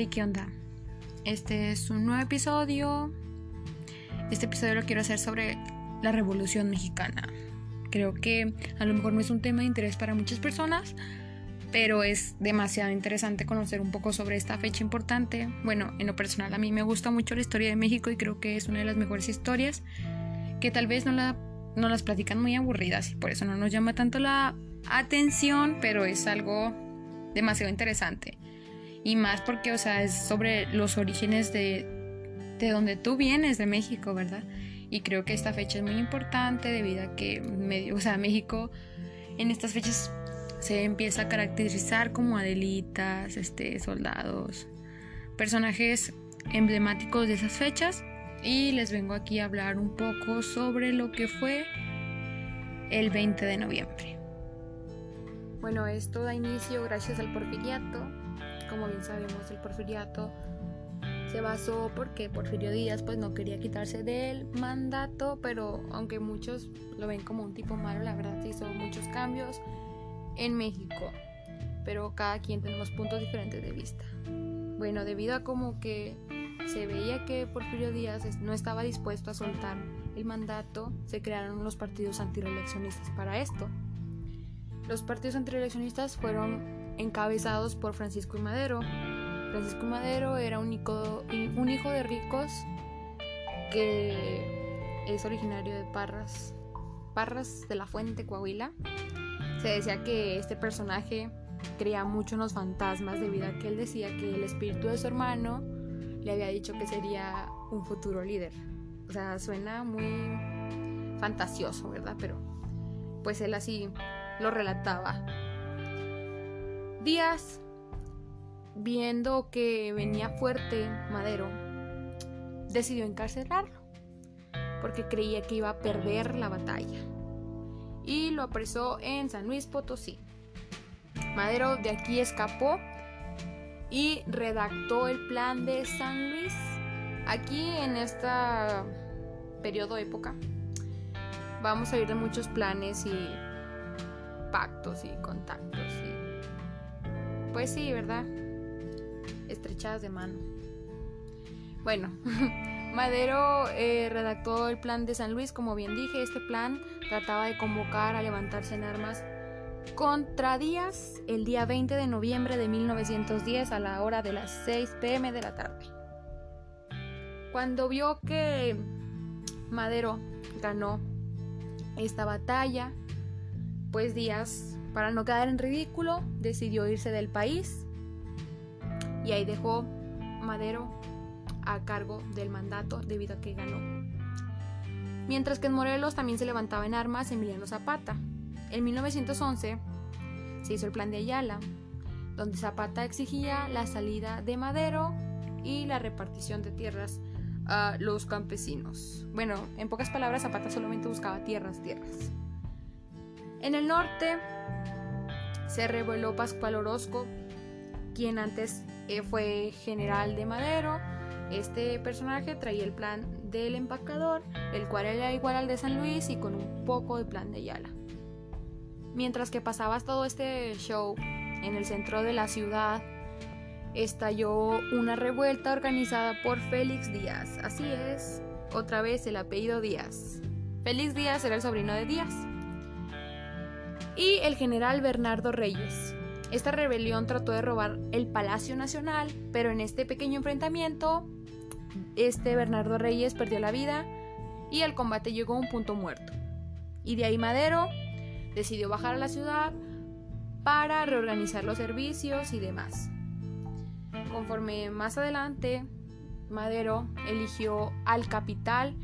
Hey, ¿qué onda? Este es un nuevo episodio. Este episodio lo quiero hacer sobre la Revolución Mexicana. Creo que a lo mejor no es un tema de interés para muchas personas, pero es demasiado interesante conocer un poco sobre esta fecha importante. Bueno, en lo personal a mí me gusta mucho la historia de México y creo que es una de las mejores historias que tal vez no, la, no las platican muy aburridas y por eso no nos llama tanto la atención, pero es algo demasiado interesante. Y más porque, o sea, es sobre los orígenes de, de donde tú vienes, de México, ¿verdad? Y creo que esta fecha es muy importante debido a que, medio, o sea, México en estas fechas se empieza a caracterizar como adelitas, este, soldados, personajes emblemáticos de esas fechas. Y les vengo aquí a hablar un poco sobre lo que fue el 20 de noviembre. Bueno, esto da inicio gracias al porfiriato, como bien sabemos, el porfiriato se basó porque Porfirio Díaz pues no quería quitarse del mandato, pero aunque muchos lo ven como un tipo malo, la verdad se hizo muchos cambios en México, pero cada quien tenemos puntos diferentes de vista. Bueno, debido a como que se veía que Porfirio Díaz no estaba dispuesto a soltar el mandato, se crearon los partidos antireeleccionistas para esto. Los partidos antireeleccionistas fueron encabezados por Francisco y Madero. Francisco Madero era un hijo, un hijo de ricos que es originario de Parras, Parras de la Fuente, Coahuila. Se decía que este personaje creía mucho en los fantasmas debido a que él decía que el espíritu de su hermano le había dicho que sería un futuro líder. O sea, suena muy fantasioso, ¿verdad? Pero pues él así lo relataba. Díaz, viendo que venía fuerte Madero, decidió encarcelarlo porque creía que iba a perder la batalla y lo apresó en San Luis Potosí. Madero de aquí escapó y redactó el plan de San Luis. Aquí en esta periodo época vamos a ir de muchos planes y pactos y contactos pues sí, ¿verdad? Estrechadas de mano. Bueno, Madero eh, redactó el plan de San Luis, como bien dije, este plan trataba de convocar a levantarse en armas contra Díaz el día 20 de noviembre de 1910 a la hora de las 6 pm de la tarde. Cuando vio que Madero ganó esta batalla, pues Díaz para no quedar en ridículo, decidió irse del país y ahí dejó Madero a cargo del mandato debido a que ganó. Mientras que en Morelos también se levantaba en armas Emiliano Zapata. En 1911 se hizo el plan de Ayala, donde Zapata exigía la salida de Madero y la repartición de tierras a los campesinos. Bueno, en pocas palabras, Zapata solamente buscaba tierras, tierras. En el norte se reveló Pascual Orozco, quien antes eh, fue general de Madero. Este personaje traía el plan del empacador, el cual era igual al de San Luis y con un poco de plan de Yala. Mientras que pasaba todo este show en el centro de la ciudad, estalló una revuelta organizada por Félix Díaz. Así es, otra vez el apellido Díaz. Félix Díaz era el sobrino de Díaz y el general Bernardo Reyes. Esta rebelión trató de robar el Palacio Nacional, pero en este pequeño enfrentamiento, este Bernardo Reyes perdió la vida y el combate llegó a un punto muerto. Y de ahí Madero decidió bajar a la ciudad para reorganizar los servicios y demás. Conforme más adelante, Madero eligió al capital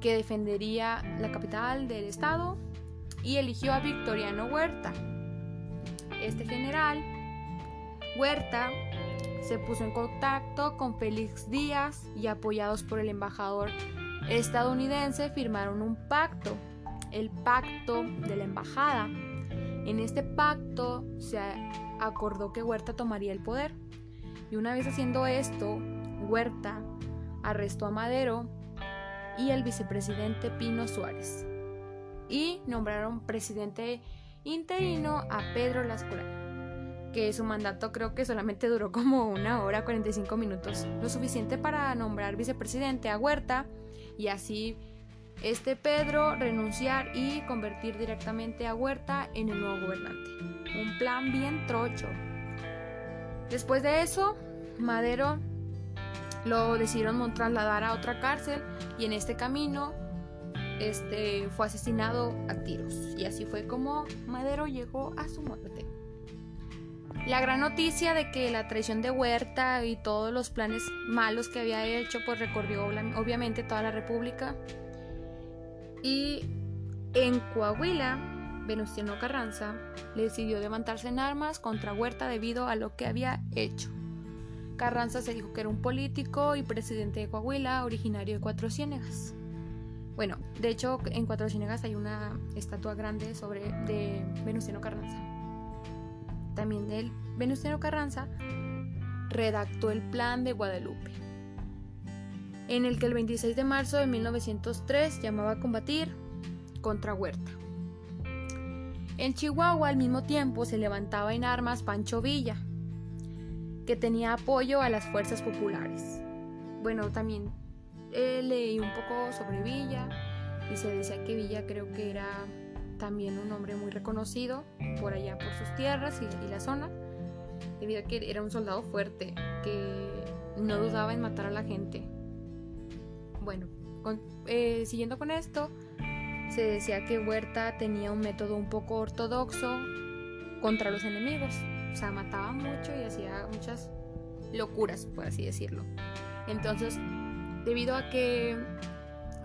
que defendería la capital del estado y eligió a Victoriano Huerta. Este general, Huerta, se puso en contacto con Félix Díaz y apoyados por el embajador estadounidense firmaron un pacto, el pacto de la embajada. En este pacto se acordó que Huerta tomaría el poder y una vez haciendo esto, Huerta arrestó a Madero y al vicepresidente Pino Suárez y nombraron presidente interino a Pedro Lascura. que su mandato creo que solamente duró como una hora 45 minutos, lo suficiente para nombrar vicepresidente a Huerta y así este Pedro renunciar y convertir directamente a Huerta en el nuevo gobernante. Un plan bien trocho. Después de eso, Madero lo decidieron trasladar a otra cárcel y en este camino este, fue asesinado a tiros. Y así fue como Madero llegó a su muerte. La gran noticia de que la traición de Huerta y todos los planes malos que había hecho pues recorrió obviamente toda la República. Y en Coahuila, Venustiano Carranza decidió levantarse en armas contra Huerta debido a lo que había hecho. Carranza se dijo que era un político y presidente de Coahuila, originario de Cuatro Ciénegas. Bueno, de hecho en Cuatro Ciénegas hay una estatua grande sobre de Venustiano Carranza. También el Venustiano Carranza redactó el Plan de Guadalupe, en el que el 26 de marzo de 1903 llamaba a combatir contra Huerta. En Chihuahua al mismo tiempo se levantaba en armas Pancho Villa, que tenía apoyo a las fuerzas populares. Bueno, también eh, leí un poco sobre Villa y se decía que Villa creo que era también un hombre muy reconocido por allá por sus tierras y, la zona, debido a que era un soldado fuerte que no dudaba en matar a la gente. Bueno, eh, siguiendo con esto, se decía que Huerta tenía un método un poco ortodoxo contra los enemigos. O sea, mataba mucho y hacía muchas locuras, por así decirlo. Entonces, debido a que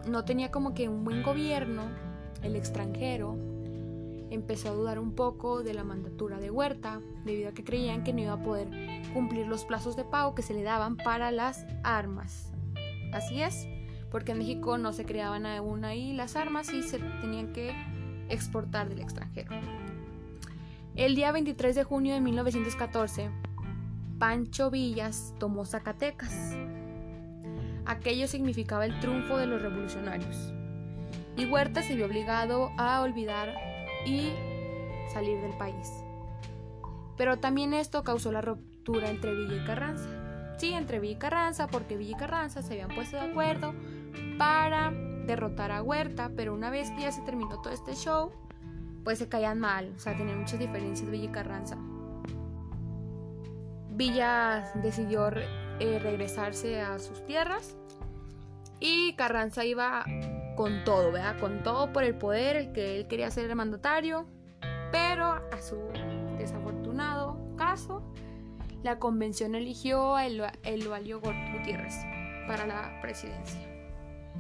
no tenía como que un buen gobierno, el extranjero empezó a dudar un poco de la mandatura de Huerta, debido a que creían que no iba a poder cumplir los plazos de pago que se le daban para las armas. Así es, porque en México no se creaban aún ahí las armas y se tenían que exportar del extranjero. El día 23 de junio de 1914, Pancho Villas tomó Zacatecas. Aquello significaba el triunfo de los revolucionarios. Y Huerta se vio obligado a olvidar y salir del país. Pero también esto causó la ruptura entre Villa y Carranza. Sí, entre Villa y Carranza, porque Villa y Carranza se habían puesto de acuerdo para derrotar a Huerta, pero una vez que ya se terminó todo este show, pues se caían mal, o sea, tenían muchas diferencias Villa y Carranza. Villa decidió eh, regresarse a sus tierras y Carranza iba con todo, ¿verdad? Con todo por el poder, que él quería ser el mandatario, pero a su desafortunado caso, la convención eligió a Eloalio Gutiérrez para la presidencia.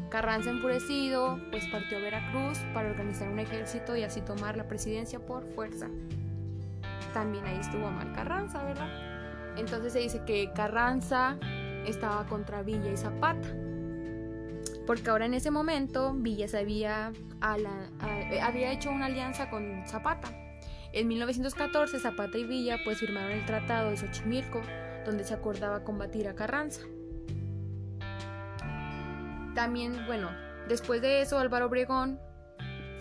Carranza enfurecido, pues partió a Veracruz para organizar un ejército y así tomar la presidencia por fuerza. También ahí estuvo mal Carranza, ¿verdad? Entonces se dice que Carranza estaba contra Villa y Zapata. Porque ahora en ese momento Villa se había, había hecho una alianza con Zapata. En 1914 Zapata y Villa pues firmaron el Tratado de Xochimilco, donde se acordaba combatir a Carranza. También, bueno, después de eso Álvaro Obregón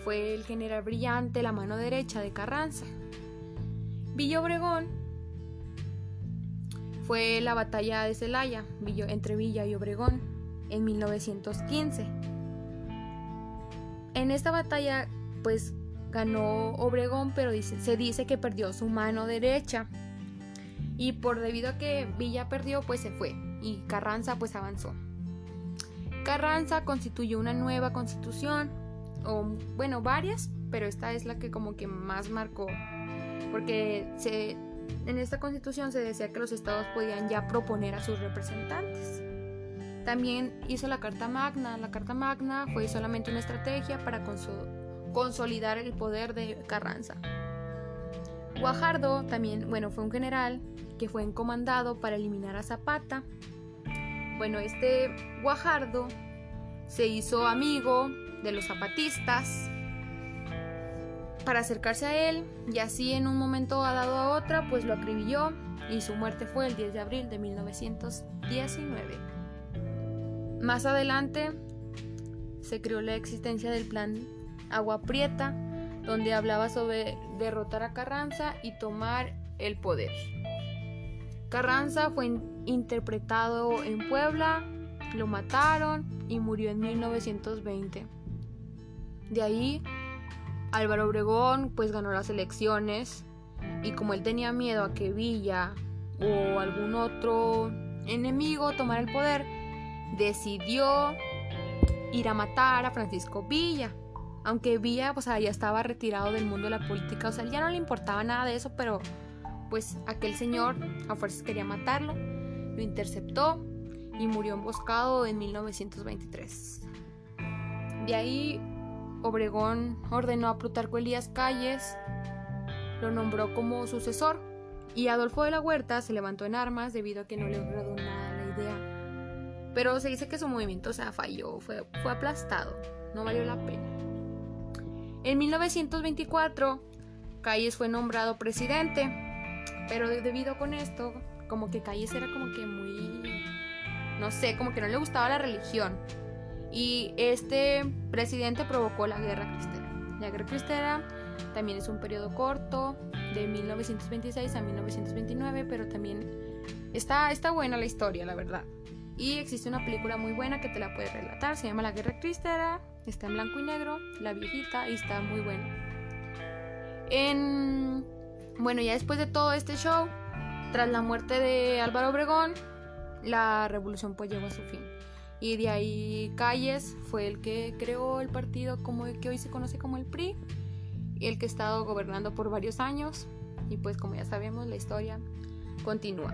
fue el general brillante, la mano derecha de Carranza. Villa Obregón fue la batalla de Celaya entre Villa y Obregón en 1915. En esta batalla, pues ganó Obregón, pero se dice que perdió su mano derecha. Y por debido a que Villa perdió, pues se fue. Y Carranza pues avanzó. Carranza constituyó una nueva constitución, o bueno, varias, pero esta es la que como que más marcó, porque se, en esta constitución se decía que los estados podían ya proponer a sus representantes. También hizo la Carta Magna. La Carta Magna fue solamente una estrategia para consolidar el poder de Carranza. Guajardo también, bueno, fue un general que fue encomendado para eliminar a Zapata bueno, este Guajardo se hizo amigo de los zapatistas para acercarse a él y así en un momento dado a otra pues lo acribilló y su muerte fue el 10 de abril de 1919. Más adelante se creó la existencia del plan Agua Prieta donde hablaba sobre derrotar a Carranza y tomar el poder. Carranza fue interpretado en Puebla, lo mataron y murió en 1920. De ahí, Álvaro Obregón pues ganó las elecciones y como él tenía miedo a que Villa o algún otro enemigo tomara el poder, decidió ir a matar a Francisco Villa. Aunque Villa pues ya estaba retirado del mundo de la política, o sea, ya no le importaba nada de eso, pero pues aquel señor a fuerzas quería matarlo, lo interceptó y murió emboscado en 1923. De ahí Obregón ordenó a Plutarco Elías Calles, lo nombró como sucesor y Adolfo de la Huerta se levantó en armas debido a que no le agradó nada la idea. Pero se dice que su movimiento se falló, fue, fue aplastado, no valió la pena. En 1924, Calles fue nombrado presidente, pero debido con esto, como que Calles era como que muy, no sé, como que no le gustaba la religión. Y este presidente provocó la guerra cristera. La guerra cristera también es un periodo corto, de 1926 a 1929, pero también está, está buena la historia, la verdad. Y existe una película muy buena que te la puede relatar, se llama La Guerra Cristera, está en blanco y negro, la viejita, y está muy buena. En... Bueno, ya después de todo este show, tras la muerte de Álvaro Obregón, la revolución pues llegó a su fin. Y de ahí Calles fue el que creó el partido como el que hoy se conoce como el PRI, el que ha estado gobernando por varios años. Y pues como ya sabemos, la historia continúa.